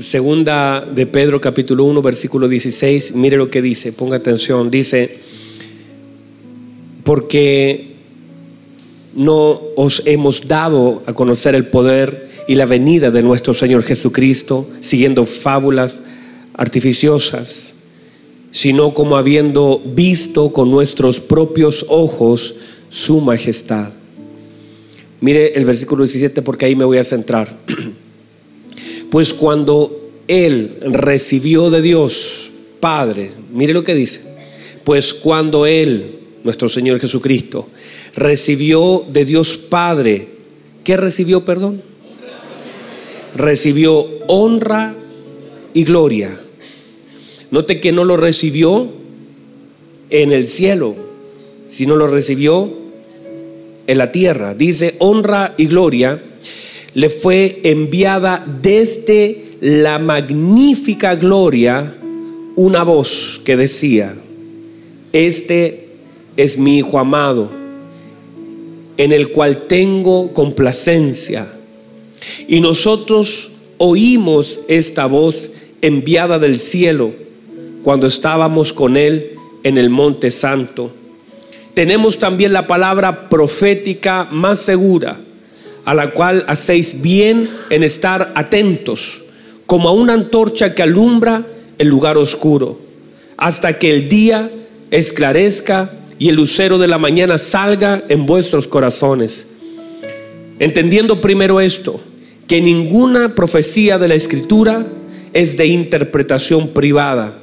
segunda de Pedro capítulo 1 versículo 16, mire lo que dice, ponga atención, dice, porque no os hemos dado a conocer el poder y la venida de nuestro Señor Jesucristo siguiendo fábulas artificiosas, sino como habiendo visto con nuestros propios ojos su majestad. Mire el versículo 17 porque ahí me voy a centrar. Pues cuando él recibió de Dios Padre, mire lo que dice, pues cuando él, nuestro Señor Jesucristo, recibió de Dios Padre, ¿qué recibió, perdón? Recibió honra y gloria. Note que no lo recibió en el cielo, sino lo recibió en la tierra. Dice, honra y gloria le fue enviada desde la magnífica gloria una voz que decía, este es mi Hijo amado, en el cual tengo complacencia. Y nosotros oímos esta voz enviada del cielo cuando estábamos con Él en el Monte Santo. Tenemos también la palabra profética más segura, a la cual hacéis bien en estar atentos, como a una antorcha que alumbra el lugar oscuro, hasta que el día esclarezca y el lucero de la mañana salga en vuestros corazones. Entendiendo primero esto, que ninguna profecía de la escritura es de interpretación privada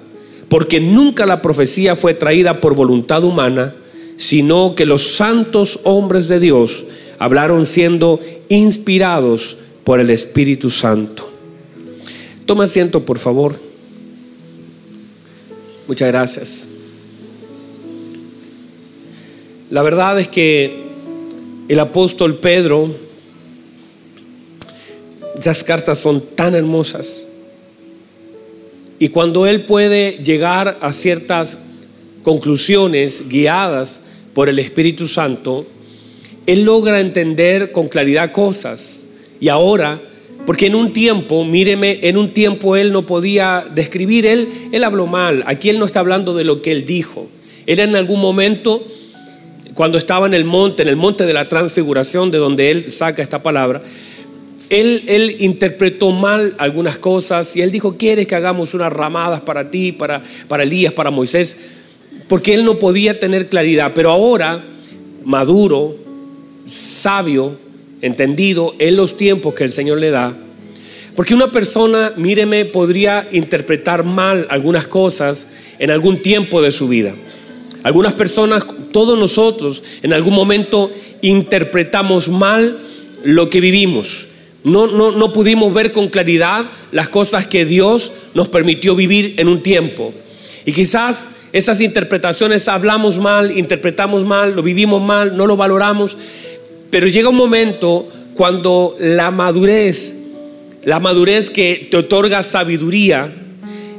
porque nunca la profecía fue traída por voluntad humana, sino que los santos hombres de Dios hablaron siendo inspirados por el Espíritu Santo. Toma asiento, por favor. Muchas gracias. La verdad es que el apóstol Pedro, esas cartas son tan hermosas. Y cuando Él puede llegar a ciertas conclusiones guiadas por el Espíritu Santo, Él logra entender con claridad cosas. Y ahora, porque en un tiempo, míreme, en un tiempo Él no podía describir, Él, él habló mal. Aquí Él no está hablando de lo que Él dijo. Él en algún momento, cuando estaba en el monte, en el monte de la transfiguración, de donde Él saca esta palabra, él, interpretó mal algunas cosas y él dijo, ¿quieres que hagamos unas ramadas para ti, para, para Elías, para Moisés? Porque él no podía tener claridad. Pero ahora, maduro, sabio, entendido en los tiempos que el Señor le da, porque una persona, míreme, podría interpretar mal algunas cosas en algún tiempo de su vida. Algunas personas, todos nosotros, en algún momento interpretamos mal lo que vivimos. No, no, no pudimos ver con claridad las cosas que Dios nos permitió vivir en un tiempo. Y quizás esas interpretaciones hablamos mal, interpretamos mal, lo vivimos mal, no lo valoramos. Pero llega un momento cuando la madurez, la madurez que te otorga sabiduría,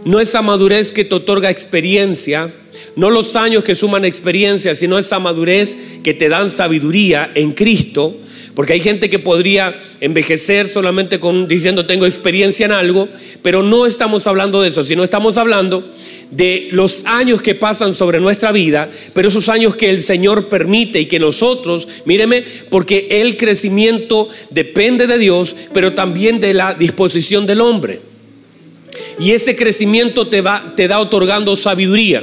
no esa madurez que te otorga experiencia, no los años que suman experiencia, sino esa madurez que te dan sabiduría en Cristo, porque hay gente que podría envejecer solamente con diciendo tengo experiencia en algo, pero no estamos hablando de eso, sino estamos hablando de los años que pasan sobre nuestra vida, pero esos años que el Señor permite y que nosotros, míreme, porque el crecimiento depende de Dios, pero también de la disposición del hombre. Y ese crecimiento te va te da otorgando sabiduría.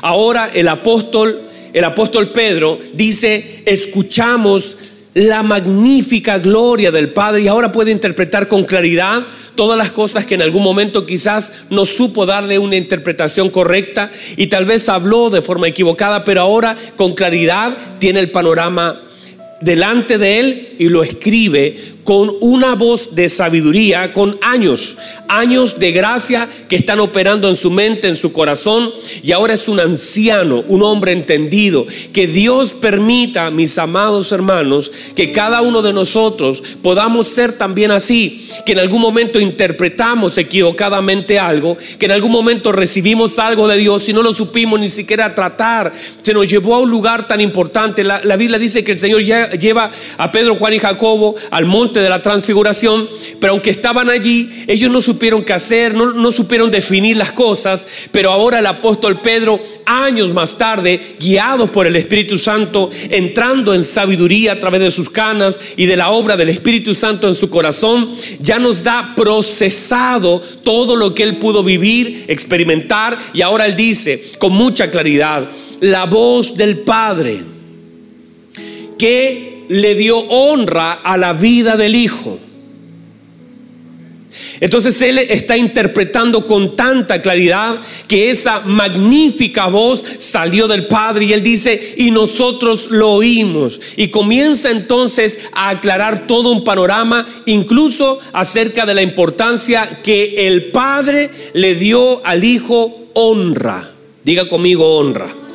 Ahora el apóstol el apóstol Pedro dice, escuchamos la magnífica gloria del Padre. Y ahora puede interpretar con claridad todas las cosas que en algún momento quizás no supo darle una interpretación correcta y tal vez habló de forma equivocada, pero ahora con claridad tiene el panorama delante de él y lo escribe con una voz de sabiduría, con años, años de gracia que están operando en su mente, en su corazón, y ahora es un anciano, un hombre entendido. Que Dios permita, mis amados hermanos, que cada uno de nosotros podamos ser también así, que en algún momento interpretamos equivocadamente algo, que en algún momento recibimos algo de Dios y no lo supimos ni siquiera tratar, se nos llevó a un lugar tan importante. La, Biblia dice que el Señor ya lleva a Pedro Juan y Jacobo al monte de la transfiguración, pero aunque estaban allí, ellos no supieron qué hacer, no, no supieron definir las cosas, pero ahora el apóstol Pedro, años más tarde, guiados por el Espíritu Santo, entrando en sabiduría a través de sus canas y de la obra del Espíritu Santo en su corazón, ya nos da procesado todo lo que él pudo vivir, experimentar, y ahora él dice con mucha claridad, la voz del Padre que le dio honra a la vida del Hijo. Entonces él está interpretando con tanta claridad que esa magnífica voz salió del Padre y él dice, y nosotros lo oímos. Y comienza entonces a aclarar todo un panorama, incluso acerca de la importancia que el Padre le dio al Hijo honra. Diga conmigo honra.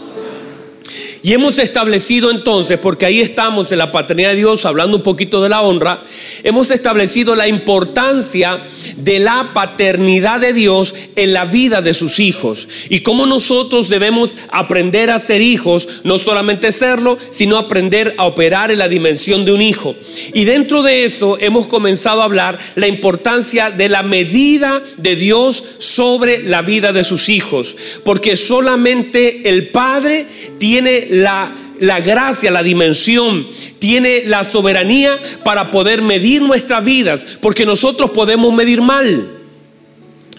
Y hemos establecido entonces, porque ahí estamos en la paternidad de Dios, hablando un poquito de la honra, hemos establecido la importancia de la paternidad de Dios en la vida de sus hijos y cómo nosotros debemos aprender a ser hijos, no solamente serlo, sino aprender a operar en la dimensión de un hijo. Y dentro de eso hemos comenzado a hablar la importancia de la medida de Dios sobre la vida de sus hijos, porque solamente el Padre tiene la, la gracia, la dimensión, tiene la soberanía para poder medir nuestras vidas, porque nosotros podemos medir mal.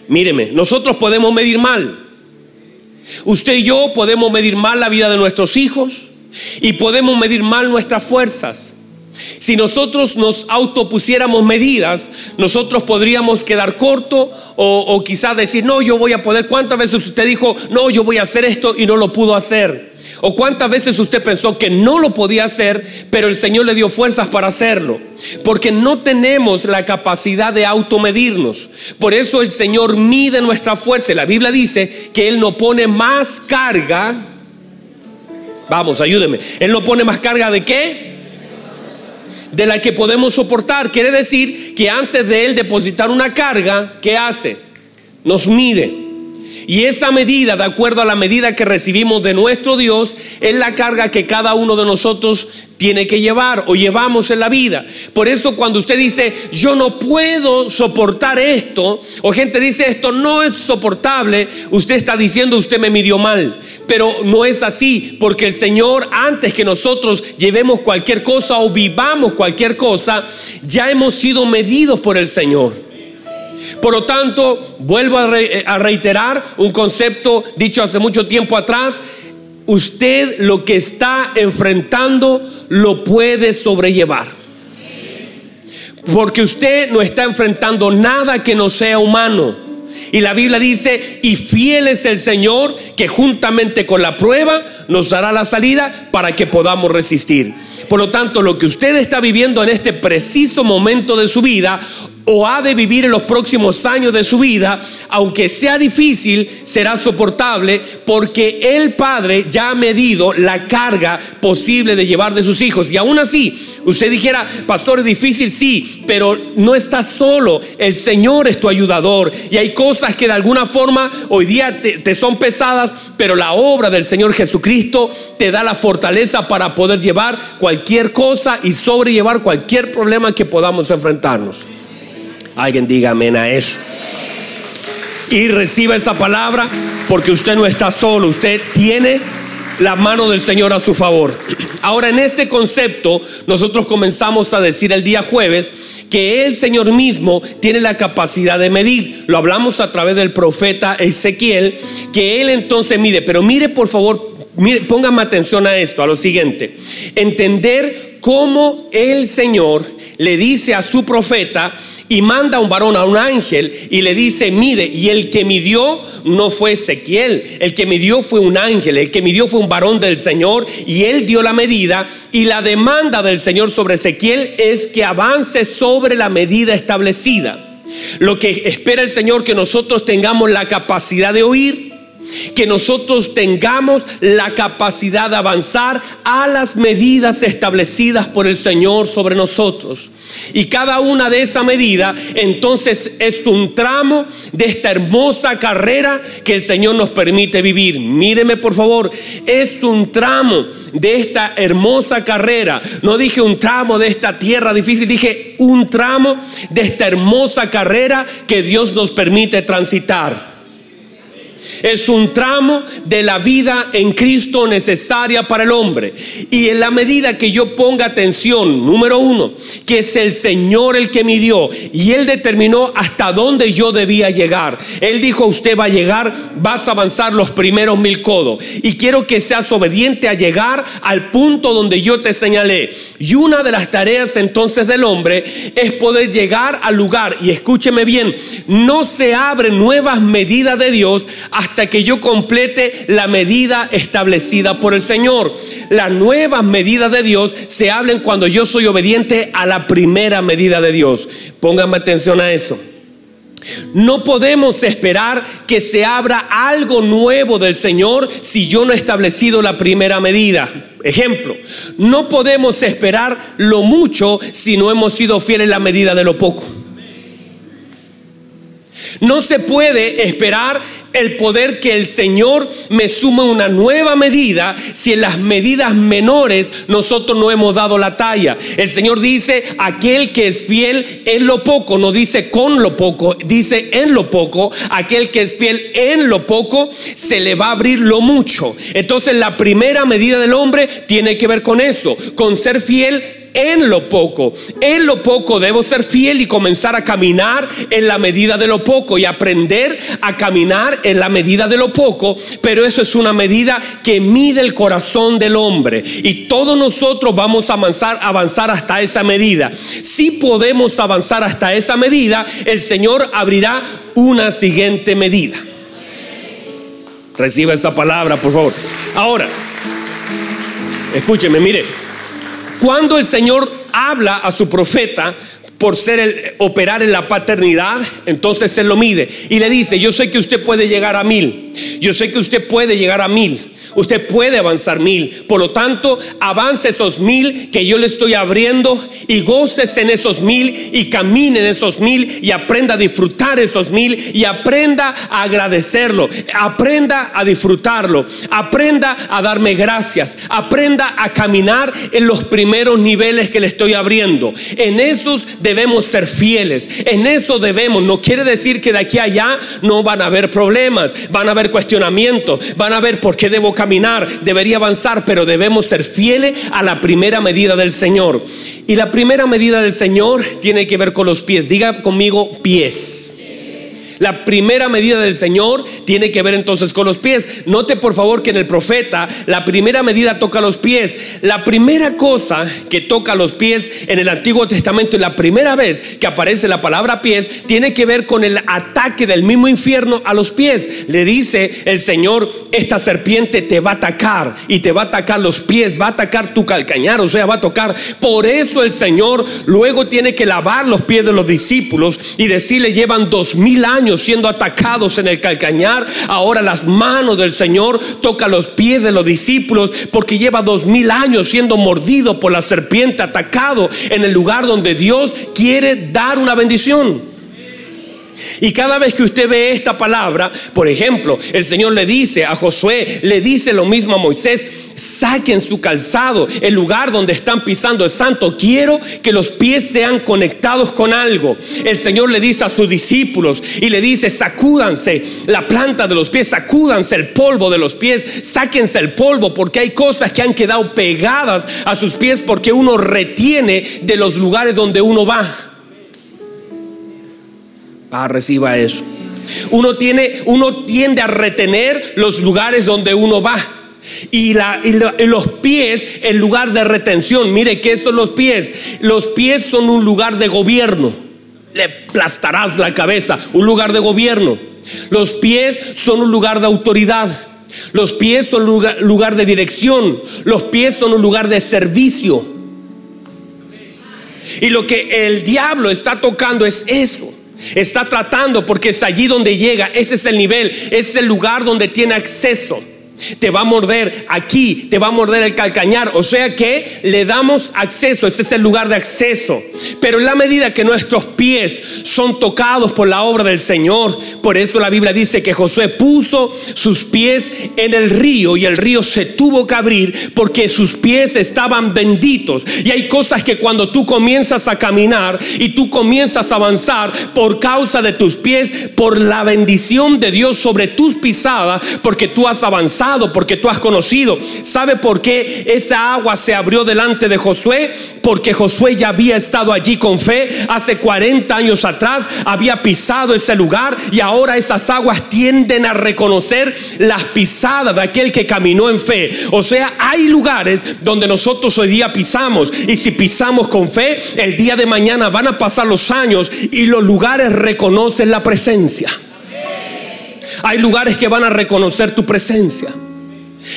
Míreme, nosotros podemos medir mal. Usted y yo podemos medir mal la vida de nuestros hijos y podemos medir mal nuestras fuerzas. Si nosotros nos autopusiéramos medidas, nosotros podríamos quedar corto o, o quizás decir, no, yo voy a poder. ¿Cuántas veces usted dijo, no, yo voy a hacer esto y no lo pudo hacer? ¿O cuántas veces usted pensó que no lo podía hacer, pero el Señor le dio fuerzas para hacerlo? Porque no tenemos la capacidad de automedirnos. Por eso el Señor mide nuestra fuerza. La Biblia dice que Él no pone más carga. Vamos, ayúdeme. Él no pone más carga de qué? De la que podemos soportar. Quiere decir que antes de Él depositar una carga, ¿qué hace? Nos mide. Y esa medida, de acuerdo a la medida que recibimos de nuestro Dios, es la carga que cada uno de nosotros tiene que llevar o llevamos en la vida. Por eso cuando usted dice, yo no puedo soportar esto, o gente dice, esto no es soportable, usted está diciendo, usted me midió mal. Pero no es así, porque el Señor, antes que nosotros llevemos cualquier cosa o vivamos cualquier cosa, ya hemos sido medidos por el Señor. Por lo tanto, vuelvo a, reiterar un concepto dicho hace mucho tiempo atrás. Usted lo que está enfrentando lo puede sobrellevar. Porque usted no está enfrentando nada que no sea humano. Y la Biblia dice, y fiel es el Señor que juntamente con la prueba nos dará la salida para que podamos resistir. Por lo tanto, lo que usted está viviendo en este preciso momento de su vida, o ha de vivir en los próximos años de su vida, aunque sea difícil, será soportable porque el Padre ya ha medido la carga posible de llevar de sus hijos. Y aún así, usted dijera, pastor, es difícil, sí, pero no estás solo, el Señor es tu ayudador. Y hay cosas que de alguna forma hoy día te, te son pesadas, pero la obra del Señor Jesucristo te da la fortaleza para poder llevar cualquier cosa y sobrellevar cualquier problema que podamos enfrentarnos. Alguien diga amén a eso. Y reciba esa palabra porque usted no está solo, usted tiene la mano del Señor a su favor. Ahora en este concepto nosotros comenzamos a decir el día jueves que el Señor mismo tiene la capacidad de medir. Lo hablamos a través del profeta Ezequiel, que él entonces mide. Pero mire por favor, mire, póngame atención a esto, a lo siguiente. Entender cómo el Señor le dice a su profeta, y manda a un varón, a un ángel, y le dice, mide, y el que midió no fue Ezequiel, el que midió fue un ángel, el que midió fue un varón del Señor, y él dio la medida, y la demanda del Señor sobre Ezequiel es que avance sobre la medida establecida. Lo que espera el Señor que nosotros tengamos la capacidad de oír, que nosotros tengamos la capacidad de avanzar a las medidas establecidas por el Señor sobre nosotros. Y cada una de esa medida entonces es un tramo de esta hermosa carrera que el Señor nos permite vivir. Míreme por favor, es un tramo de esta hermosa carrera. No dije un tramo de esta tierra difícil, dije un tramo de esta hermosa carrera que Dios nos permite transitar. Es un tramo de la vida en Cristo necesaria para el hombre. Y en la medida que yo ponga atención, número uno, que es el Señor el que me dio y Él determinó hasta dónde yo debía llegar. Él dijo, usted va a llegar, vas a avanzar los primeros mil codos. Y quiero que seas obediente a llegar al punto donde yo te señalé. Y una de las tareas entonces del hombre es poder llegar al lugar. Y escúcheme bien, no se abren nuevas medidas de Dios que yo complete la medida establecida por el Señor. Las nuevas medidas de Dios se hablan cuando yo soy obediente a la primera medida de Dios. Pónganme atención a eso. No podemos esperar que se abra algo nuevo del Señor si yo no he establecido la primera medida. Ejemplo, no podemos esperar lo mucho si no hemos sido fieles en la medida de lo poco. No se puede esperar el poder que el Señor me suma una nueva medida si en las medidas menores nosotros no hemos dado la talla. El Señor dice, aquel que es fiel en lo poco, no dice con lo poco, dice en lo poco, aquel que es fiel en lo poco, se le va a abrir lo mucho. Entonces la primera medida del hombre tiene que ver con eso, con ser fiel en lo poco. En lo poco debo ser fiel y comenzar a caminar en la medida de lo poco y aprender a caminar en la medida de lo poco. Pero eso es una medida que mide el corazón del hombre. Y todos nosotros vamos a avanzar, avanzar hasta esa medida. Si podemos avanzar hasta esa medida, el Señor abrirá una siguiente medida. Reciba esa palabra, por favor. Ahora, escúcheme, mire. Cuando el Señor habla a su profeta por ser el operar en la paternidad, entonces se lo mide y le dice, yo sé que usted puede llegar a mil, yo sé que usted puede llegar a mil, Usted puede avanzar mil. Por lo tanto, avance esos mil que yo le estoy abriendo y goces en esos mil y camine en esos mil y aprenda a disfrutar esos mil y aprenda a agradecerlo. Aprenda a disfrutarlo. Aprenda a darme gracias. Aprenda a caminar en los primeros niveles que le estoy abriendo. En esos debemos ser fieles. En eso debemos. No quiere decir que de aquí a allá no van a haber problemas. Van a haber cuestionamientos. Van a haber por qué debo caminar, debería avanzar, pero debemos ser fieles a la primera medida del Señor. Y la primera medida del Señor tiene que ver con los pies. Diga conmigo pies. La primera medida del Señor tiene que ver entonces con los pies. Note por favor que en el profeta la primera medida toca los pies. La primera cosa que toca los pies en el Antiguo Testamento y la primera vez que aparece la palabra pies tiene que ver con el ataque del mismo infierno a los pies. Le dice el Señor, esta serpiente te va a atacar y te va a atacar los pies, va a atacar tu calcañar, o sea, va a tocar. Por eso el Señor luego tiene que lavar los pies de los discípulos y decirle, llevan dos mil años siendo atacados en el calcañar, ahora las manos del Señor tocan los pies de los discípulos porque lleva dos mil años siendo mordido por la serpiente, atacado en el lugar donde Dios quiere dar una bendición. Y cada vez que usted ve esta palabra, por ejemplo, el Señor le dice a Josué, le dice lo mismo a Moisés, saquen su calzado, el lugar donde están pisando es santo. Quiero que los pies sean conectados con algo. El Señor le dice a sus discípulos y le dice, sacúdanse la planta de los pies, sacúdanse el polvo de los pies, sáquense el polvo porque hay cosas que han quedado pegadas a sus pies porque uno retiene de los lugares donde uno va. Ah, reciba eso. Uno tiene, uno tiende a retener los lugares donde uno va. Y, los pies, el lugar de retención. Mire, ¿qué son los pies? Los pies son un lugar de gobierno. Le aplastarás la cabeza, un lugar de gobierno. Los pies son un lugar de autoridad. Los pies son un lugar de dirección. Los pies son un lugar de servicio. Y lo que el diablo está tocando es eso Está tratando porque es allí donde llega. Ese es el nivel, ese es el lugar donde tiene acceso te va a morder aquí, te va a morder el calcañar. O sea que le damos acceso, ese es el lugar de acceso. Pero en la medida que nuestros pies son tocados por la obra del Señor, por eso la Biblia dice que Josué puso sus pies en el río y el río se tuvo que abrir porque sus pies estaban benditos. Y hay cosas que cuando tú comienzas a caminar y tú comienzas a avanzar por causa de tus pies, por la bendición de Dios sobre tus pisadas, porque tú has avanzado porque tú has conocido. ¿Sabe por qué esa agua se abrió delante de Josué? Porque Josué ya había estado allí con fe hace 40 años atrás, había pisado ese lugar y ahora esas aguas tienden a reconocer las pisadas de aquel que caminó en fe. O sea, hay lugares donde nosotros hoy día pisamos y si pisamos con fe, el día de mañana van a pasar los años y los lugares reconocen la presencia. Hay lugares que van a reconocer tu presencia.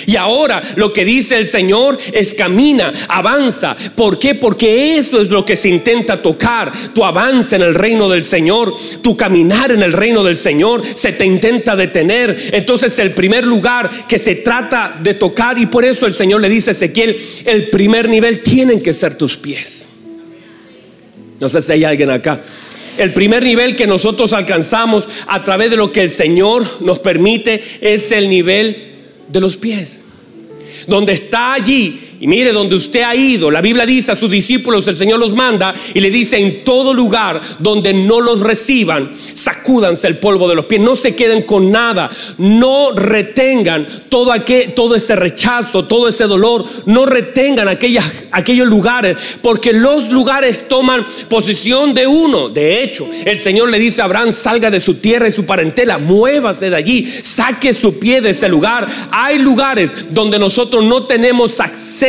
Y ahora lo que dice el Señor es camina, avanza. ¿Por qué? Porque eso es lo que se intenta tocar. Tu avance en el reino del Señor, tu caminar en el reino del Señor, se te intenta detener. Entonces el primer lugar que se trata de tocar y por eso el Señor le dice a Ezequiel, el primer nivel tienen que ser tus pies. No sé si hay alguien acá. El primer nivel que nosotros alcanzamos a través de lo que el Señor nos permite es el nivel de los pies. Donde está allí y mire, donde usted ha ido, la Biblia dice a sus discípulos, el Señor los manda y le dice, en todo lugar donde no los reciban, sacúdanse el polvo de los pies, no se queden con nada, no retengan todo, aquel, todo ese rechazo, todo ese dolor, no retengan aquellas, aquellos lugares, porque los lugares toman posición de uno. De hecho, el Señor le dice a Abraham, salga de su tierra y su parentela, muévase de allí, saque su pie de ese lugar. Hay lugares donde nosotros no tenemos acceso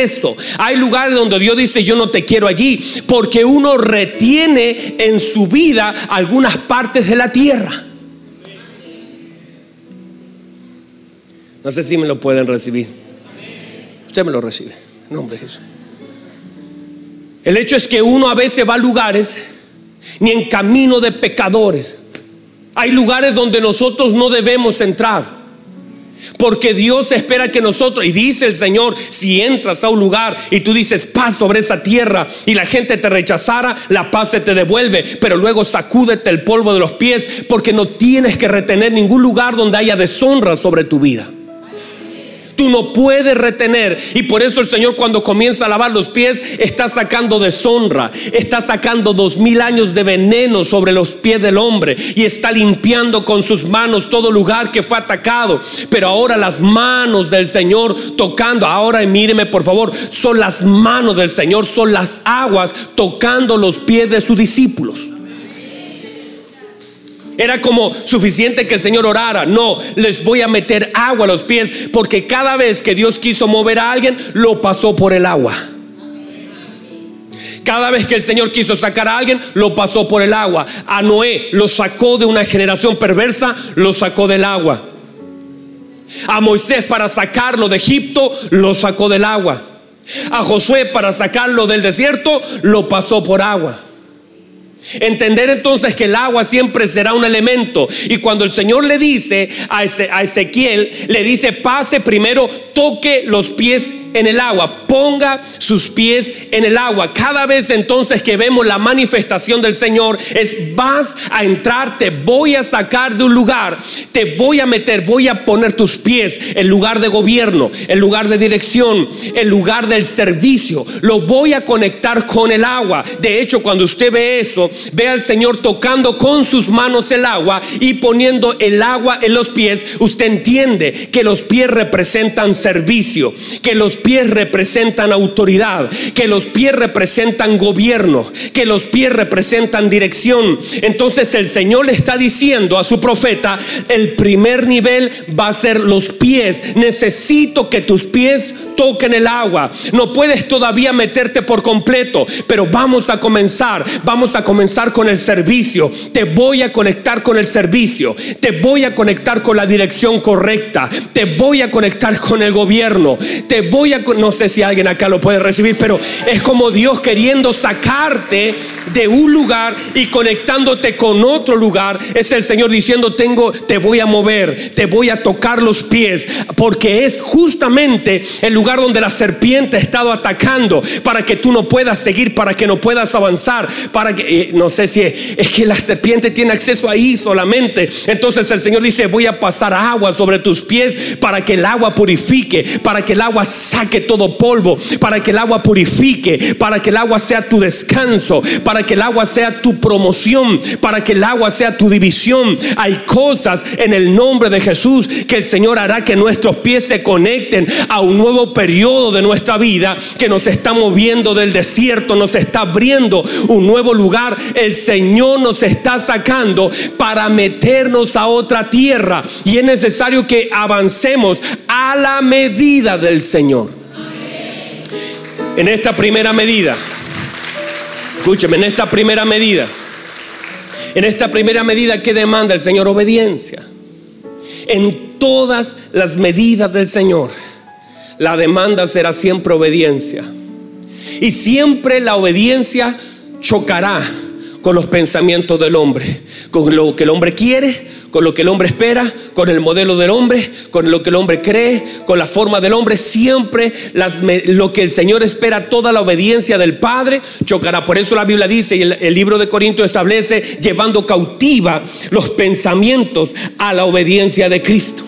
hay lugares donde Dios dice, yo no te quiero allí, porque uno retiene en su vida algunas partes de la tierra. No sé si me lo pueden recibir. Usted me lo recibe. nombre de Jesús. El hecho es que uno a veces va a lugares ni en camino de pecadores. Hay lugares donde nosotros no debemos entrar. Porque Dios espera que nosotros, y dice el Señor, si entras a un lugar y tú dices paz sobre esa tierra y la gente te rechazara, la paz se te devuelve, pero luego sacúdete el polvo de los pies porque no tienes que retener ningún lugar donde haya deshonra sobre tu vida. Tú no puedes retener. Y por eso el Señor cuando comienza a lavar los pies está sacando deshonra. Está sacando dos mil años de veneno sobre los pies del hombre. Y está limpiando con sus manos todo lugar que fue atacado. Pero ahora las manos del Señor tocando. Ahora míreme por favor. Son las manos del Señor. Son las aguas tocando los pies de sus discípulos. Era como suficiente que el Señor orara. No, les voy a meter agua a los pies porque cada vez que Dios quiso mover a alguien, lo pasó por el agua. Cada vez que el Señor quiso sacar a alguien, lo pasó por el agua. A Noé lo sacó de una generación perversa, lo sacó del agua. A Moisés para sacarlo de Egipto, lo sacó del agua. A Josué para sacarlo del desierto, lo pasó por agua. Entender entonces que el agua siempre será un elemento. Y cuando el Señor le dice a, Ezequiel, le dice, pase primero, toque los pies en el agua, ponga sus pies en el agua. Cada vez entonces que vemos la manifestación del Señor es vas a entrar, te voy a sacar de un lugar, te voy a meter, voy a poner tus pies en lugar de gobierno, en lugar de dirección, en lugar del servicio. Lo voy a conectar con el agua. De hecho, cuando usted ve eso, ve al Señor tocando con sus manos el agua y poniendo el agua en los pies, usted entiende que los pies representan servicio, que los representan autoridad, que los pies representan gobierno, que los pies representan dirección. Entonces el Señor le está diciendo a su profeta, el primer nivel va a ser los pies. Necesito que tus pies toquen el agua. No puedes todavía meterte por completo, pero vamos a comenzar, vamos a comenzar con el servicio. Te voy a conectar con el servicio. Te voy a conectar con la dirección correcta. Te voy a conectar con el gobierno. Te voy no sé si alguien acá lo puede recibir, pero es como Dios queriendo sacarte de un lugar y conectándote con otro lugar. Es el Señor diciendo, tengo, te voy a mover, te voy a tocar los pies, porque es justamente el lugar donde la serpiente ha estado atacando para que tú no puedas seguir, para que no puedas avanzar, para que, eh, no sé si es, es que la serpiente tiene acceso ahí solamente. Entonces el Señor dice, voy a pasar agua sobre tus pies para que el agua purifique, para que el agua saque todo polvo, para que el agua purifique, para que el agua sea tu descanso, para que el agua sea tu promoción, para que el agua sea tu división. Hay cosas en el nombre de Jesús que el Señor hará que nuestros pies se conecten a un nuevo periodo de nuestra vida que nos está moviendo del desierto, nos está abriendo un nuevo lugar. El Señor nos está sacando para meternos a otra tierra y es necesario que avancemos a la medida del Señor. En esta primera medida, escúcheme, en esta primera medida, en esta primera medida que demanda el Señor obediencia. En todas las medidas del Señor, la demanda será siempre obediencia. Y siempre la obediencia chocará con los pensamientos del hombre, con lo que el hombre quiere, con lo que el hombre espera, con el modelo del hombre, con lo que el hombre cree, con la forma del hombre. Siempre lo que el Señor espera, toda la obediencia del Padre chocará. Por eso la Biblia dice y el, el libro de Corinto establece llevando cautiva los pensamientos a la obediencia de Cristo.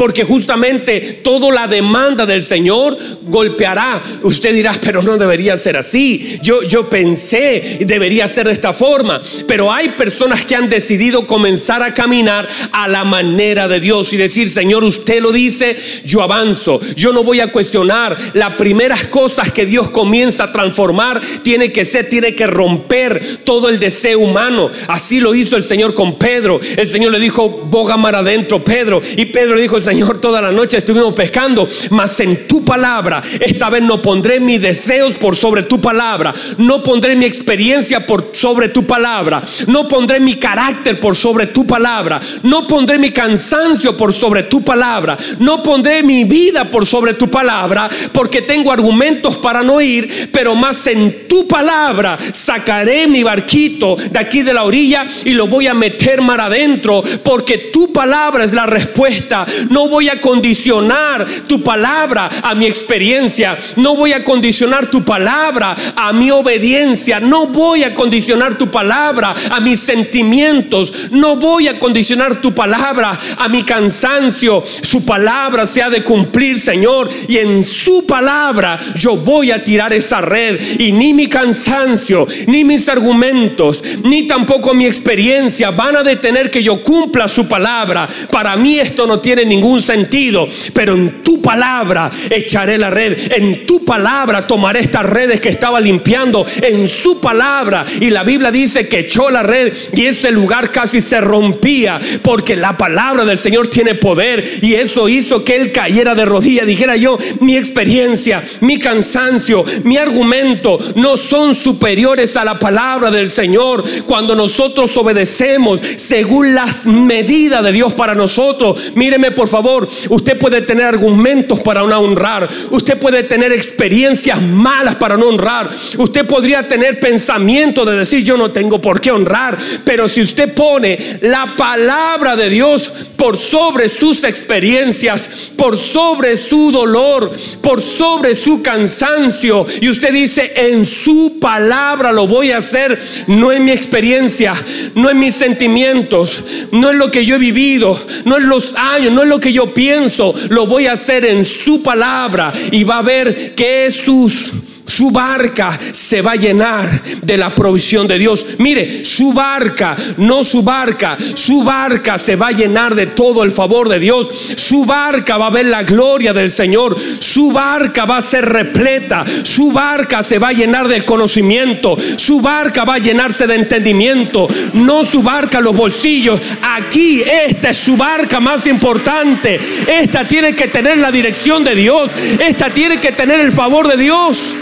Porque justamente toda la demanda del Señor golpeará. Usted dirá, pero no debería ser así. Yo, yo pensé, debería ser de esta forma. Pero hay personas que han decidido comenzar a caminar a la manera de Dios y decir, Señor, usted lo dice, yo avanzo. Yo no voy a cuestionar. Las primeras cosas que Dios comienza a transformar tiene que ser, tiene que romper todo el deseo humano. Así lo hizo el Señor con Pedro. El Señor le dijo, boga mar adentro, Pedro. Y Pedro le dijo, Señor, toda la noche estuvimos pescando, mas en tu palabra, esta vez no pondré mis deseos por sobre tu palabra, no pondré mi experiencia por sobre tu palabra, no pondré mi carácter por sobre tu palabra, no pondré mi cansancio por sobre tu palabra, no pondré mi vida por sobre tu palabra, porque tengo argumentos para no ir, pero más en tu palabra sacaré mi barquito de aquí de la orilla y lo voy a meter mar adentro, porque tu palabra es la respuesta. Voy a condicionar tu palabra a mi experiencia. No voy a condicionar tu palabra a mi obediencia. No voy a condicionar tu palabra a mis sentimientos. No voy a condicionar tu palabra a mi cansancio. Su palabra se ha de cumplir, Señor. Y en su palabra yo voy a tirar esa red. Y ni mi cansancio, ni mis argumentos, ni tampoco mi experiencia van a detener que yo cumpla su palabra. Para mí esto no tiene ningún ningún sentido, pero en tu palabra echaré la red, en tu palabra tomaré estas redes que estaba limpiando, en su palabra. Y la Biblia dice que echó la red y ese lugar casi se rompía porque la palabra del Señor tiene poder y eso hizo que él cayera de rodillas. Dijera yo, mi experiencia, mi cansancio, mi argumento no son superiores a la palabra del Señor. Cuando nosotros obedecemos según las medidas de Dios para nosotros, míreme por favor, usted puede tener argumentos para no honrar. Usted puede tener experiencias malas para no honrar. Usted podría tener pensamiento de decir yo no tengo por qué honrar. Pero si usted pone la palabra de Dios por sobre sus experiencias, por sobre su dolor, por sobre su cansancio, y usted dice en su palabra lo voy a hacer, no en mi experiencia, no en mis sentimientos, no en lo que yo he vivido, no en los años, no en que yo pienso, lo voy a hacer en su palabra y va a ver que sus su barca se va a llenar de la provisión de Dios. Mire, su barca, no su barca, su barca se va a llenar de todo el favor de Dios. Su barca va a ver la gloria del Señor. Su barca va a ser repleta. Su barca se va a llenar del conocimiento. Su barca va a llenarse de entendimiento. No su barca los bolsillos. Aquí esta es su barca más importante. Esta tiene que tener la dirección de Dios. Esta tiene que tener el favor de Dios.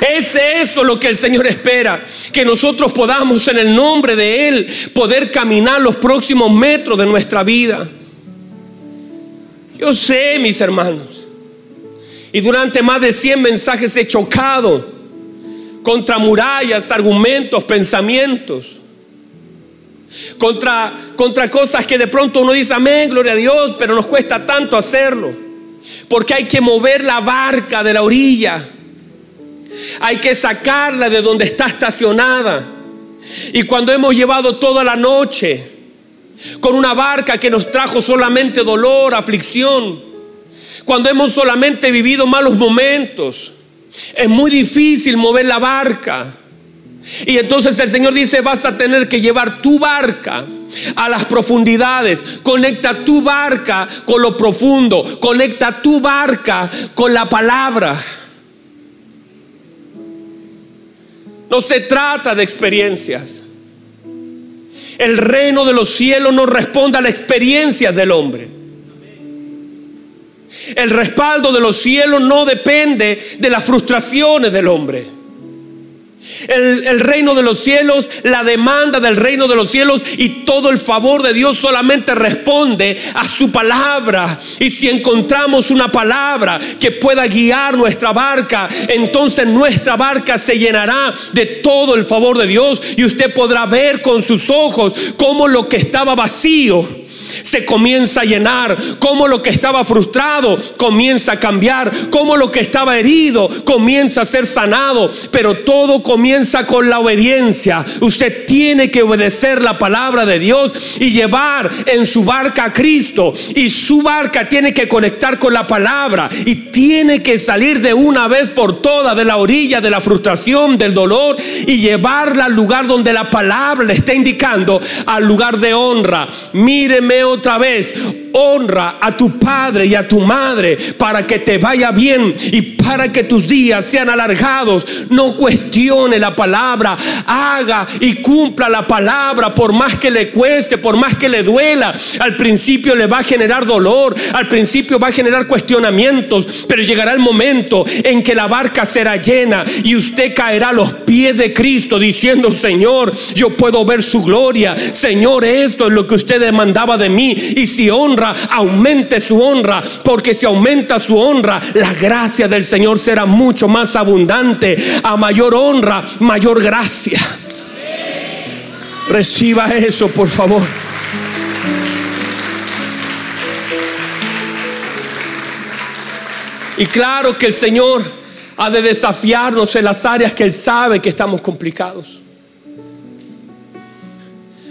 Es eso lo que el Señor espera, que nosotros podamos en el nombre de Él poder caminar los próximos metros de nuestra vida. Yo sé, mis hermanos. Y durante más de 100 mensajes he chocado contra murallas, argumentos, pensamientos. Contra, contra cosas que de pronto uno dice, amén, gloria a Dios, pero nos cuesta tanto hacerlo. Porque hay que mover la barca de la orilla. Hay que sacarla de donde está estacionada. Y cuando hemos llevado toda la noche con una barca que nos trajo solamente dolor, aflicción, cuando hemos solamente vivido malos momentos, es muy difícil mover la barca. Y entonces el Señor dice, vas a tener que llevar tu barca a las profundidades. Conecta tu barca con lo profundo. Conecta tu barca con la palabra. No se trata de experiencias. El reino de los cielos no responde a la experiencia del hombre. El respaldo de los cielos no depende de las frustraciones del hombre. El, reino de los cielos, la demanda del reino de los cielos y todo el favor de Dios solamente responde a su palabra. Y si encontramos una palabra que pueda guiar nuestra barca, entonces nuestra barca se llenará de todo el favor de Dios y usted podrá ver con sus ojos cómo lo que estaba vacío se comienza a llenar, como lo que estaba frustrado comienza a cambiar, como lo que estaba herido comienza a ser sanado, pero todo comienza con la obediencia. Usted tiene que obedecer la palabra de Dios y llevar en su barca a Cristo y su barca tiene que conectar con la palabra y tiene que salir de una vez por todas de la orilla de la frustración, del dolor y llevarla al lugar donde la palabra le está indicando, al lugar de honra. Míreme otra vez, honra a tu padre y a tu madre para que te vaya bien y para que tus días sean alargados. No cuestione la palabra, haga y cumpla la palabra por más que le cueste, por más que le duela. Al principio le va a generar dolor, al principio va a generar cuestionamientos, pero llegará el momento en que la barca será llena y usted caerá a los pies de Cristo diciendo, Señor, yo puedo ver su gloria. Señor, esto es lo que usted demandaba de mí. Y si honra, aumente su honra, porque si aumenta su honra, la gracia del Señor será mucho más abundante. A mayor honra, mayor gracia. Reciba eso, por favor. Y claro que el Señor ha de desafiarnos en las áreas que Él sabe que estamos complicados.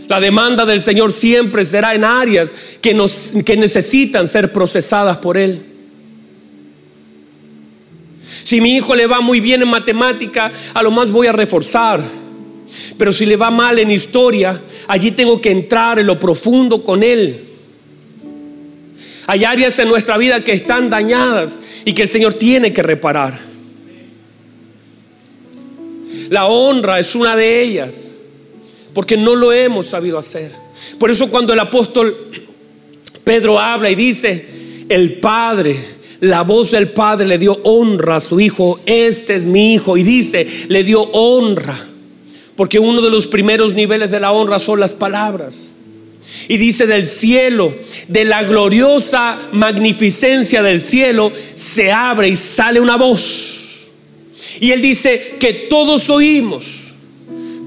La demanda del Señor siempre será en áreas que, que necesitan ser procesadas por Él. Si mi hijo le va muy bien en matemática, a lo más voy a reforzar. Pero si le va mal en historia, allí tengo que entrar en lo profundo con él. Hay áreas en nuestra vida que están dañadas y que el Señor tiene que reparar. La honra es una de ellas porque no lo hemos sabido hacer. Por eso cuando el apóstol Pedro habla y dice, el Padre, la voz del Padre le dio honra a su Hijo, este es mi Hijo, y dice, le dio honra, porque uno de los primeros niveles de la honra son las palabras. Y dice del cielo, de la gloriosa magnificencia del cielo, se abre y sale una voz. Y él dice que todos oímos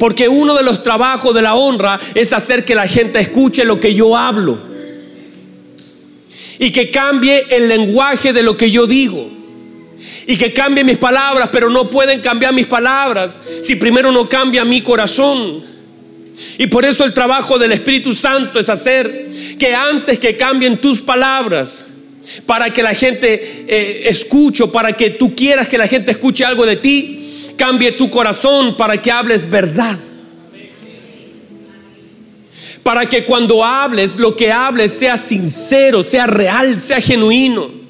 porque uno de los trabajos de la honra es hacer que la gente escuche lo que yo hablo. Y que cambie el lenguaje de lo que yo digo. Y que cambie mis palabras, pero no pueden cambiar mis palabras si primero no cambia mi corazón. Y por eso el trabajo del Espíritu Santo es hacer que antes que cambien tus palabras, para que la gente eh, escuche, para que tú quieras que la gente escuche algo de ti, cambie tu corazón para que hables verdad. Para que cuando hables, lo que hables sea sincero, sea real, sea genuino.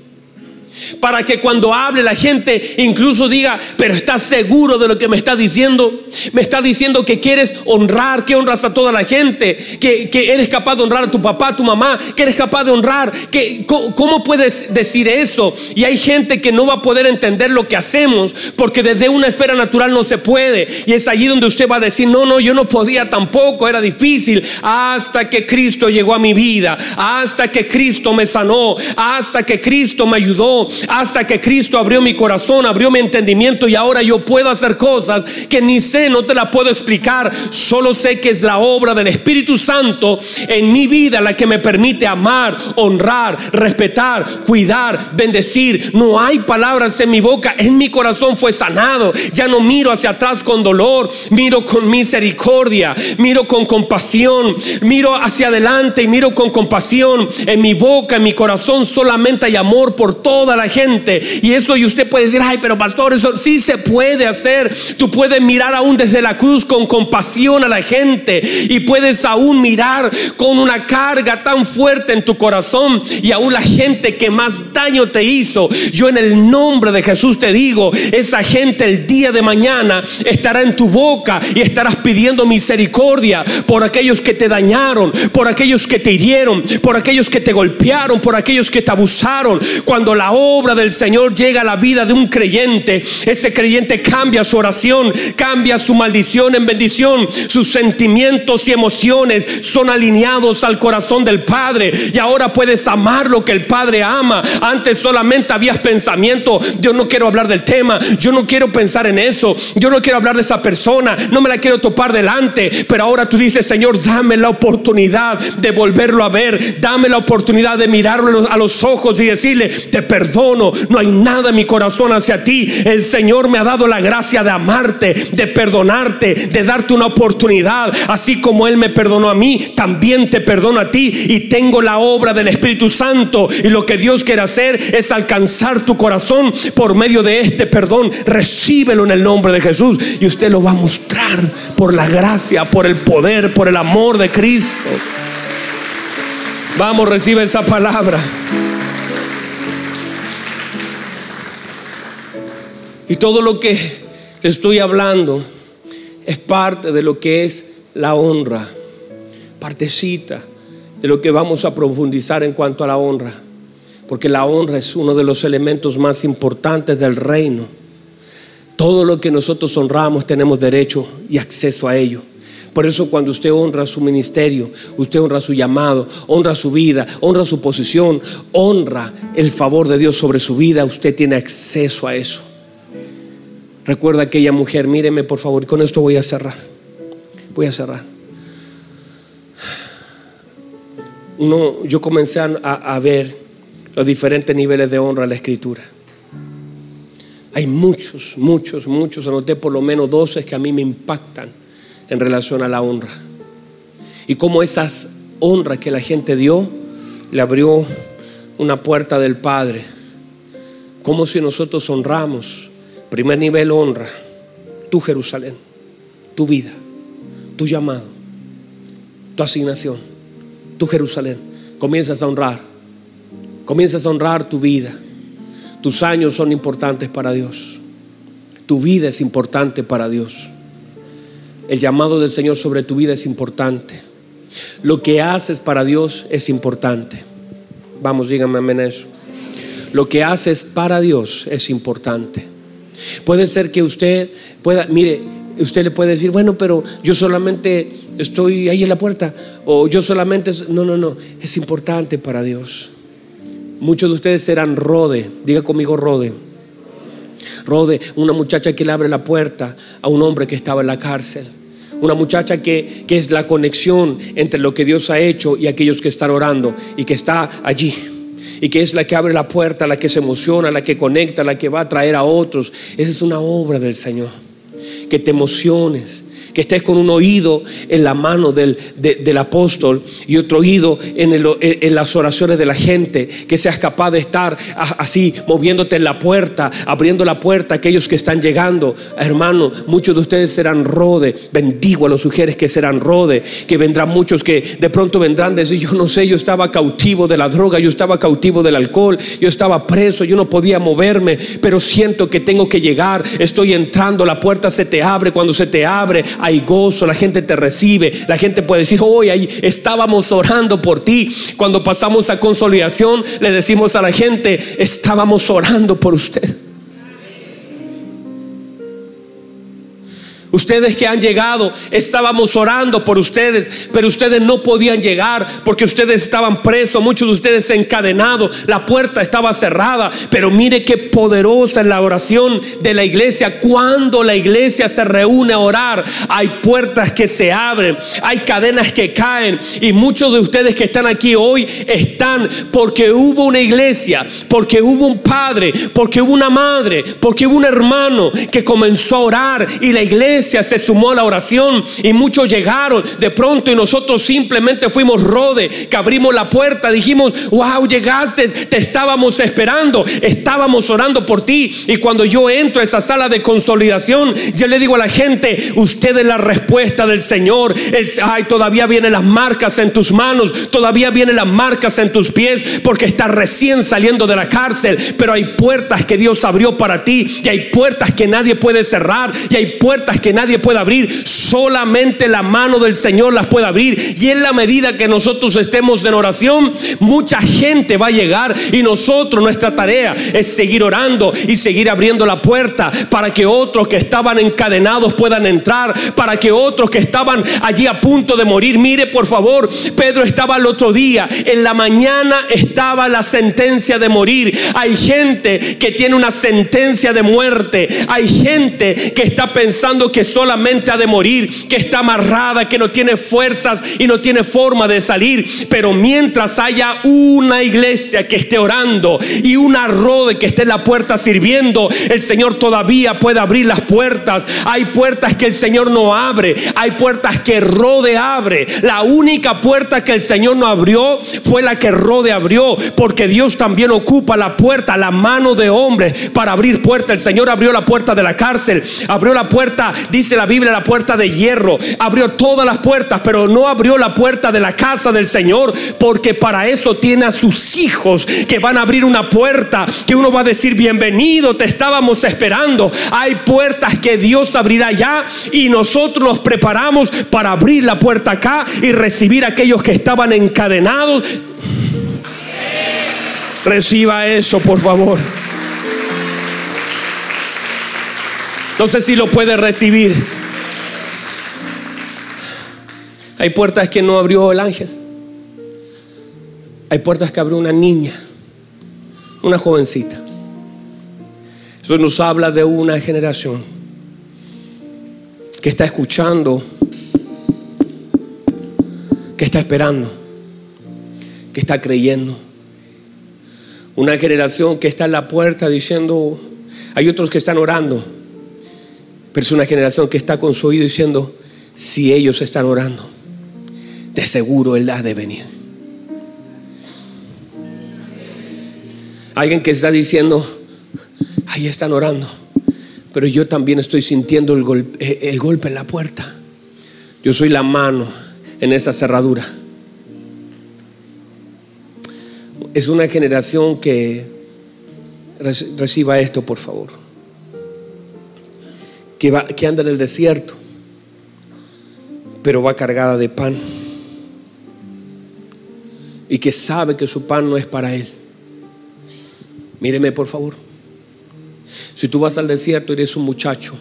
Para que cuando hable la gente incluso diga, pero estás seguro de lo que me está diciendo. Me está diciendo que quieres honrar, que honras a toda la gente, que, eres capaz de honrar a tu papá, a tu mamá, que eres capaz de honrar. Que, ¿Cómo puedes decir eso? Y hay gente que no va a poder entender lo que hacemos porque desde una esfera natural no se puede. Y es allí donde usted va a decir, no, no, yo no podía tampoco, era difícil. Hasta que Cristo llegó a mi vida, hasta que Cristo me sanó, hasta que Cristo me ayudó, hasta que Cristo abrió mi corazón, abrió mi entendimiento y ahora yo puedo hacer cosas que ni sé, no te la puedo explicar. Solo sé que es la obra del Espíritu Santo en mi vida la que me permite amar, honrar, respetar, cuidar, bendecir. No hay palabras en mi boca, en mi corazón fue sanado. Ya no miro hacia atrás con dolor, miro con misericordia, miro con compasión, miro hacia adelante y miro con compasión. En mi boca, en mi corazón solamente hay amor por toda la gente. Y eso y usted puede decir, ay, pero pastor, eso sí se puede hacer. Tú puedes mirar aún desde la cruz con compasión a la gente y puedes aún mirar con una carga tan fuerte en tu corazón y aún la gente que más daño te hizo. Yo en el nombre de Jesús te digo, esa gente el día de mañana estará en tu boca y estarás pidiendo misericordia por aquellos que te dañaron, por aquellos que te hirieron, por aquellos que te golpearon, por aquellos que te abusaron. Cuando la obra del Señor llega a la vida de un creyente, ese creyente cambia su oración, cambia su maldición en bendición, sus sentimientos y emociones son alineados al corazón del Padre. Y ahora puedes amar lo que el Padre ama. Antes solamente habías pensamiento, yo no quiero hablar del tema, yo no quiero pensar en eso, yo no quiero hablar de esa persona, no me la quiero topar delante, pero ahora tú dices, Señor, dame la oportunidad de volverlo a ver, dame la oportunidad de mirarlo a los ojos y decirle, te perdono, no hay nada en mi corazón hacia ti, el Señor me ha dado la gracia de amarte, de perdonarte, de darte una oportunidad, así como Él me perdonó a mí, también te perdono a ti. Y tengo la obra del Espíritu Santo. Y lo que Dios quiere hacer es alcanzar tu corazón por medio de este perdón, recíbelo en el nombre de Jesús. Y usted lo va a mostrar por la gracia, por el poder, por el amor de Cristo. Vamos, recibe esa palabra. Y todo lo que estoy hablando es parte de lo que es la honra, partecita de lo que vamos a profundizar en cuanto a la honra, porque la honra es uno de los elementos más importantes del reino. Todo lo que nosotros honramos tenemos derecho y acceso a ello. Por eso cuando usted honra su ministerio, usted honra su llamado, honra su vida, honra su posición, honra el favor de Dios sobre su vida, usted tiene acceso a eso. Recuerda aquella mujer, míreme por favor, con esto voy a cerrar. Voy a cerrar. Uno, yo comencé a, a ver los diferentes niveles de honra en la escritura. Hay muchos, muchos, muchos, anoté por lo menos 12 que a mí me impactan en relación a la honra. Y cómo esas honras que la gente dio le abrió una puerta del Padre. Como si nosotros honramos Primer nivel, honra. Tu Jerusalén, tu vida, tu llamado, tu asignación, tu Jerusalén. Comienzas a honrar. Comienzas a honrar tu vida. Tus años son importantes para Dios. Tu vida es importante para Dios. El llamado del Señor sobre tu vida es importante. Lo que haces para Dios es importante. Vamos, díganme amén eso. Lo que haces para Dios es importante. Puede ser que usted pueda, mire, usted le puede decir, bueno, pero yo solamente estoy ahí en la puerta, o yo solamente, no, no, no, es importante para Dios. Muchos de ustedes serán Rode, diga conmigo Rode. Rode, una muchacha que le abre la puerta a un hombre que estaba en la cárcel. Una muchacha que, que es la conexión entre lo que Dios ha hecho y aquellos que están orando y que está allí y que es la que abre la puerta, la que se emociona, la que conecta, la que va a traer a otros. Esa es una obra del Señor. Que te emociones, que estés con un oído en la mano del, del apóstol y otro oído en, el, en, las oraciones de la gente, que seas capaz de estar así moviéndote en la puerta, abriendo la puerta a aquellos que están llegando. Hermano, muchos de ustedes serán rode, bendigo a los mujeres que serán rode, que vendrán muchos que de pronto vendrán decir, yo no sé, yo estaba cautivo de la droga, yo estaba cautivo del alcohol, yo estaba preso, yo no podía moverme, pero siento que tengo que llegar, estoy entrando, la puerta se te abre, cuando se te abre hay gozo, la gente te recibe, la gente puede decir, hoy ahí estábamos orando por ti. Cuando pasamos a consolidación, le decimos a la gente, estábamos orando por usted. Ustedes que han llegado, estábamos orando por ustedes, pero ustedes no podían llegar porque ustedes estaban presos, muchos de ustedes encadenados, la puerta estaba cerrada, pero mire qué poderosa es la oración de la iglesia. Cuando la iglesia se reúne a orar, hay puertas que se abren, hay cadenas que caen y muchos de ustedes que están aquí hoy están porque hubo una iglesia, porque hubo un padre, porque hubo una madre, porque hubo un hermano que comenzó a orar y la iglesia se sumó a la oración y muchos llegaron de pronto y nosotros simplemente fuimos rode, que abrimos la puerta, dijimos, wow, llegaste, te estábamos esperando, estábamos orando por ti. Y cuando yo entro a esa sala de consolidación, yo le digo a la gente, usted es la respuesta del Señor. El, ay, todavía vienen las marcas en tus manos, todavía vienen las marcas en tus pies, porque estás recién saliendo de la cárcel, pero hay puertas que Dios abrió para ti y hay puertas que nadie puede cerrar y hay puertas que nadie puede abrir, solamente la mano del Señor las puede abrir. Y en la medida que nosotros estemos en oración, mucha gente va a llegar y nosotros, nuestra tarea es seguir orando y seguir abriendo la puerta para que otros que estaban encadenados puedan entrar, para que otros que estaban allí a punto de morir, mire por favor, Pedro estaba el otro día, en la mañana estaba la sentencia de morir. Hay gente que tiene una sentencia de muerte, hay gente que está pensando que solamente ha de morir, que está amarrada, que no tiene fuerzas y no tiene forma de salir. Pero mientras haya una iglesia que esté orando y una rode que esté en la puerta sirviendo, el Señor todavía puede abrir las puertas. Hay puertas que el Señor no abre, hay puertas que rode abre. La única puerta que el Señor no abrió fue la que rode abrió, porque Dios también ocupa la puerta, la mano de hombres para abrir puertas. El Señor abrió la puerta de la cárcel, abrió la puerta dice la Biblia, la puerta de hierro. Abrió todas las puertas, pero no abrió la puerta de la casa del Señor, porque para eso tiene a sus hijos que van a abrir una puerta que uno va a decir, bienvenido, te estábamos esperando. Hay puertas que Dios abrirá ya y nosotros nos preparamos para abrir la puerta acá y recibir a aquellos que estaban encadenados. Reciba eso, por favor. No sé si lo puede recibir. Hay puertas que no abrió el ángel. Hay puertas que abrió una niña, una jovencita. Eso nos habla de una generación que está escuchando, que está esperando, que está creyendo. Una generación que está en la puerta diciendo, hay otros que están orando pero es una generación que está con su oído diciendo, si ellos están orando, de seguro Él ha de venir. Alguien que está diciendo, ahí están orando, pero yo también estoy sintiendo el golpe, el golpe en la puerta. Yo soy la mano en esa cerradura. Es una generación que reciba esto, por favor que, anda en el desierto, pero va cargada de pan. Y que sabe que su pan no es para él. Míreme por favor. Si tú vas al desierto, eres un muchacho.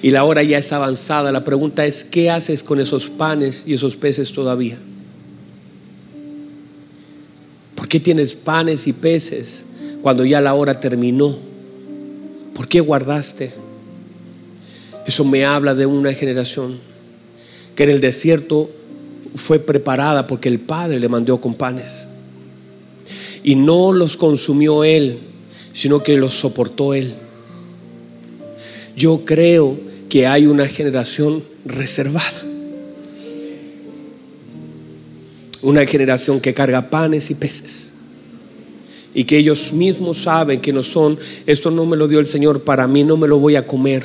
Y la hora ya es avanzada. La pregunta es, ¿qué haces con esos panes y esos peces todavía? ¿Por qué tienes panes y peces cuando ya la hora terminó? ¿Por qué guardaste? Eso me habla de una generación que en el desierto fue preparada porque el Padre le mandó con panes. Y no los consumió Él, sino que los soportó Él. Yo creo que hay una generación reservada. Una generación que carga panes y peces. Y que ellos mismos saben que no son, esto no me lo dio el Señor para mí, no me lo voy a comer.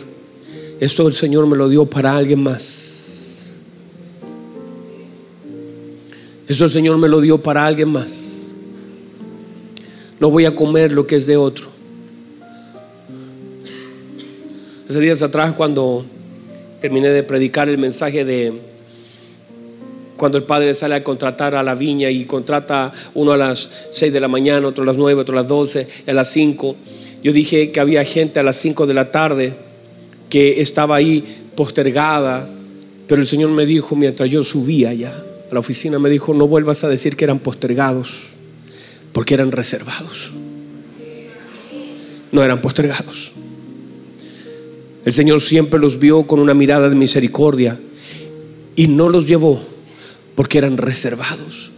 Esto el Señor me lo dio para alguien más. Esto el Señor me lo dio para alguien más. No voy a comer lo que es de otro. Hace días atrás cuando terminé de predicar el mensaje de cuando el padre sale a contratar a la viña y contrata uno a las 6 de la mañana, otro a las 9, otro a las 12, a las 5. Yo dije que había gente a las 5 de la tarde que estaba ahí postergada, pero el Señor me dijo mientras yo subía ya a la oficina, me dijo, no vuelvas a decir que eran postergados porque eran reservados. No eran postergados. El Señor siempre los vio con una mirada de misericordia y no los llevó porque eran reservados.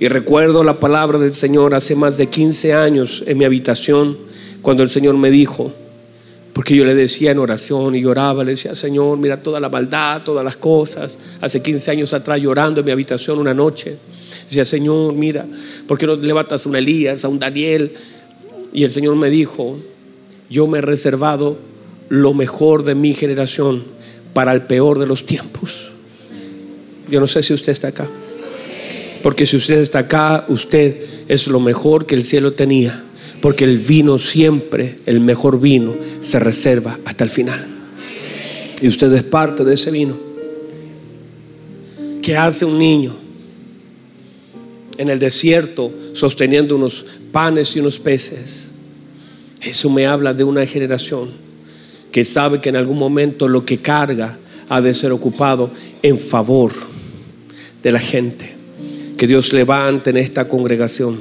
Y recuerdo la palabra del Señor hace más de 15 años en mi habitación cuando el Señor me dijo, porque yo le decía en oración y lloraba, le decía, Señor, mira toda la maldad, todas las cosas. Hace 15 años atrás llorando en mi habitación una noche. Decía, Señor, mira, ¿por qué no levantas a un Elías, a un Daniel? Y el Señor me dijo, yo me he reservado lo mejor de mi generación para el peor de los tiempos. Yo no sé si usted está acá. Porque si usted está acá, usted es lo mejor que el cielo tenía. Porque el vino siempre, el mejor vino, se reserva hasta el final. Y usted es parte de ese vino. ¿Qué hace un niño en el desierto sosteniendo unos panes y unos peces? Eso me habla de una generación que sabe que en algún momento lo que carga ha de ser ocupado en favor de la gente. Que Dios levante en esta congregación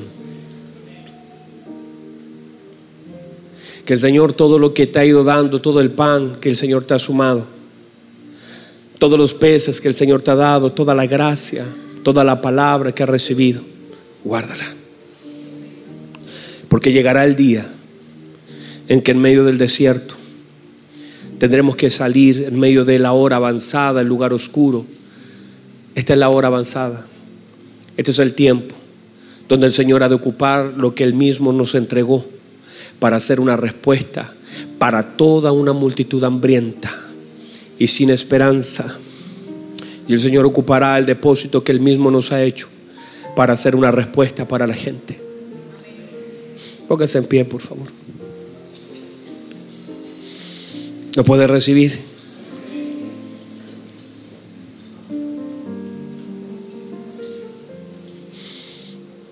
Que el Señor todo lo que te ha ido dando, todo el pan que el Señor te ha sumado, todos los peces que el Señor te ha dado, toda la gracia, toda la palabra que has recibido, guárdala. Porque llegará el día en que en medio del desierto tendremos que salir en medio de la hora avanzada, el lugar oscuro. Esta es la hora avanzada. Este es el tiempo donde el Señor ha de ocupar lo que Él mismo nos entregó para hacer una respuesta para toda una multitud hambrienta y sin esperanza. Y el Señor ocupará el depósito que Él mismo nos ha hecho para hacer una respuesta para la gente. Póngase en pie, por favor. ¿Lo puede recibir?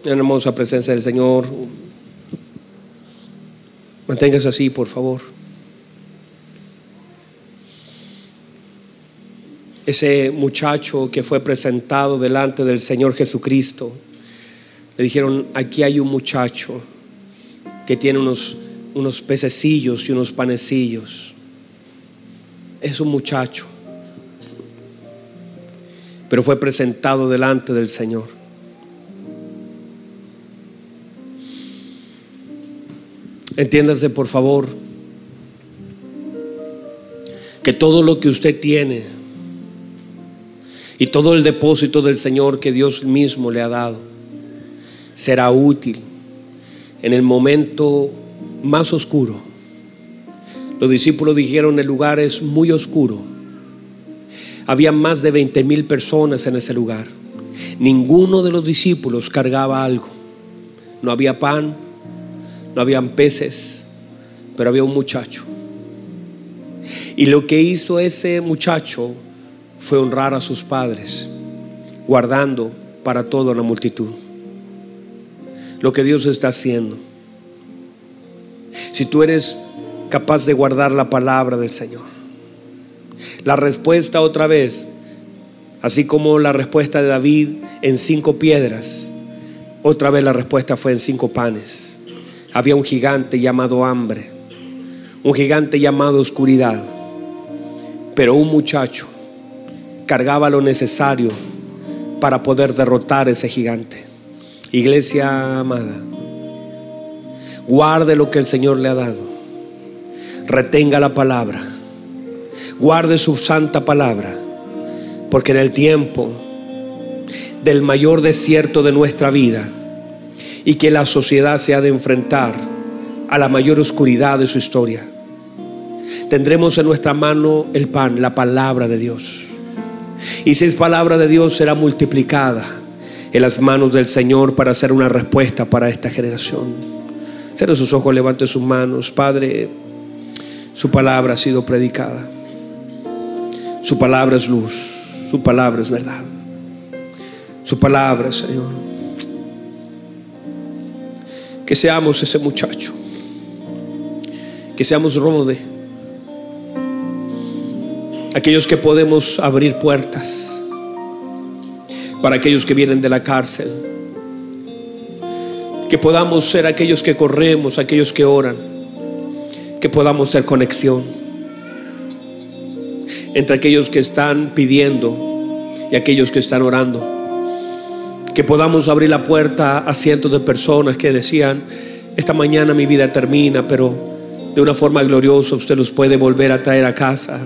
En hermosa presencia del Señor. Manténgase así, por favor. Ese muchacho que fue presentado delante del Señor Jesucristo, le dijeron, aquí hay un muchacho que tiene unos, unos pececillos y unos panecillos. Es un muchacho, pero fue presentado delante del Señor. Entiéndase, por favor, que todo lo que usted tiene y todo el depósito del Señor que Dios mismo le ha dado será útil en el momento más oscuro. Los discípulos dijeron el lugar es muy oscuro. Había más de 20 mil personas en ese lugar. Ninguno de los discípulos cargaba algo. No había pan, no habían peces, pero había un muchacho. Y lo que hizo ese muchacho fue honrar a sus padres, guardando para toda la multitud. Lo que Dios está haciendo. Si tú eres capaz de guardar la palabra del Señor, la respuesta otra vez, así como la respuesta de David en cinco piedras, otra vez la respuesta fue en cinco panes había un gigante llamado hambre, un gigante llamado oscuridad, pero un muchacho cargaba lo necesario para poder derrotar ese gigante. Iglesia amada, guarde lo que el Señor le ha dado. retenga la palabra, guarde su santa palabra, porque en el tiempo del mayor desierto de nuestra vida y que la sociedad se ha de enfrentar a la mayor oscuridad de su historia, tendremos en nuestra mano el pan, la palabra de Dios. Y si es palabra de Dios será multiplicada en las manos del Señor para hacer una respuesta para esta generación. Cierre sus ojos, levante sus manos. Padre, su palabra ha sido predicada. Su palabra es luz. Su palabra es verdad. Su palabra, Señor. Que seamos ese muchacho. Que seamos Rode. Aquellos que podemos abrir puertas para aquellos que vienen de la cárcel. Que podamos ser aquellos que corremos, aquellos que oran. Que podamos ser conexión entre aquellos que están pidiendo y aquellos que están orando. Que podamos abrir la puerta a cientos de personas que decían, esta mañana mi vida termina, pero de una forma gloriosa usted los puede volver a traer a casa.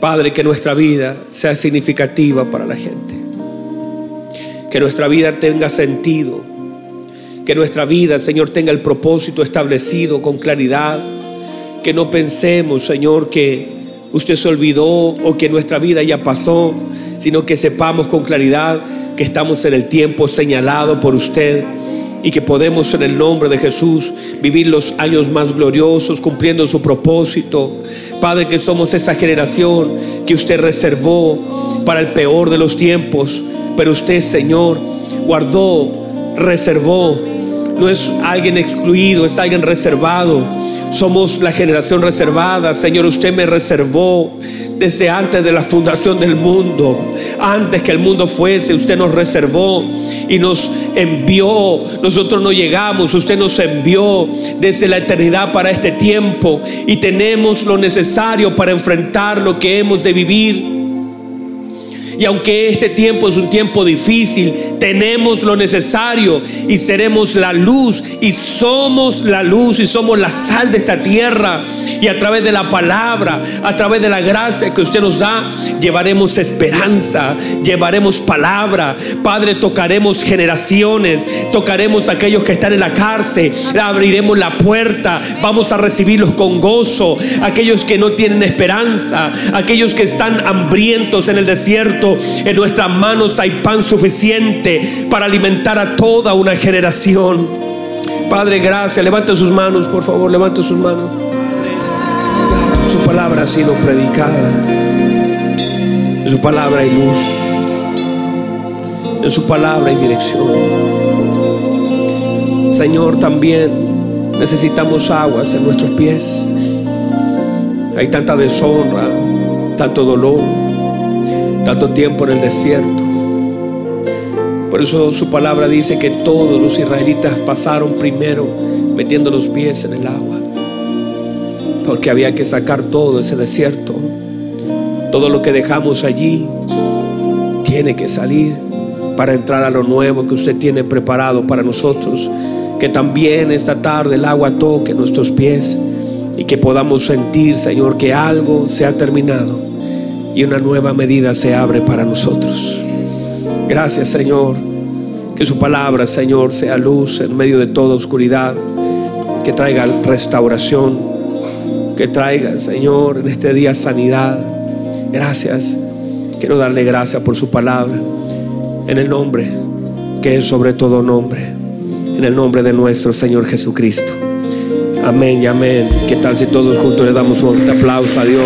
Padre, que nuestra vida sea significativa para la gente. Que nuestra vida tenga sentido. Que nuestra vida, Señor, tenga el propósito establecido con claridad. Que no pensemos, Señor, que usted se olvidó o que nuestra vida ya pasó, sino que sepamos con claridad que estamos en el tiempo señalado por usted y que podemos en el nombre de Jesús vivir los años más gloriosos cumpliendo su propósito. Padre, que somos esa generación que usted reservó para el peor de los tiempos, pero usted, Señor, guardó, reservó. No es alguien excluido, es alguien reservado. Somos la generación reservada. Señor, usted me reservó desde antes de la fundación del mundo. Antes que el mundo fuese, usted nos reservó y nos envió. Nosotros no llegamos, usted nos envió desde la eternidad para este tiempo y tenemos lo necesario para enfrentar lo que hemos de vivir. Y aunque este tiempo es un tiempo difícil, tenemos lo necesario y seremos la luz y somos la luz y somos la sal de esta tierra. Y a través de la palabra, a través de la gracia que usted nos da, llevaremos esperanza, llevaremos palabra. Padre, tocaremos generaciones, tocaremos a aquellos que están en la cárcel, abriremos la puerta, vamos a recibirlos con gozo. Aquellos que no tienen esperanza, aquellos que están hambrientos en el desierto, en nuestras manos hay pan suficiente para alimentar a toda una generación. Padre, gracias. Levante sus manos, por favor, levante sus manos. Su palabra ha sido predicada. En su palabra hay luz. En su palabra hay dirección. Señor, también necesitamos aguas en nuestros pies. Hay tanta deshonra, tanto dolor, tanto tiempo en el desierto. Por eso su palabra dice que todos los israelitas pasaron primero metiendo los pies en el agua. Porque había que sacar todo ese desierto. Todo lo que dejamos allí tiene que salir para entrar a lo nuevo que usted tiene preparado para nosotros. Que también esta tarde el agua toque nuestros pies y que podamos sentir, Señor, que algo se ha terminado y una nueva medida se abre para nosotros. Gracias, Señor. Que su palabra, Señor, sea luz en medio de toda oscuridad. Que traiga restauración. Que traiga, Señor, en este día sanidad. Gracias. Quiero darle gracias por su palabra. En el nombre que es sobre todo nombre. En el nombre de nuestro Señor Jesucristo. Amén y amén. ¿Qué tal si todos juntos le damos un aplauso a Dios?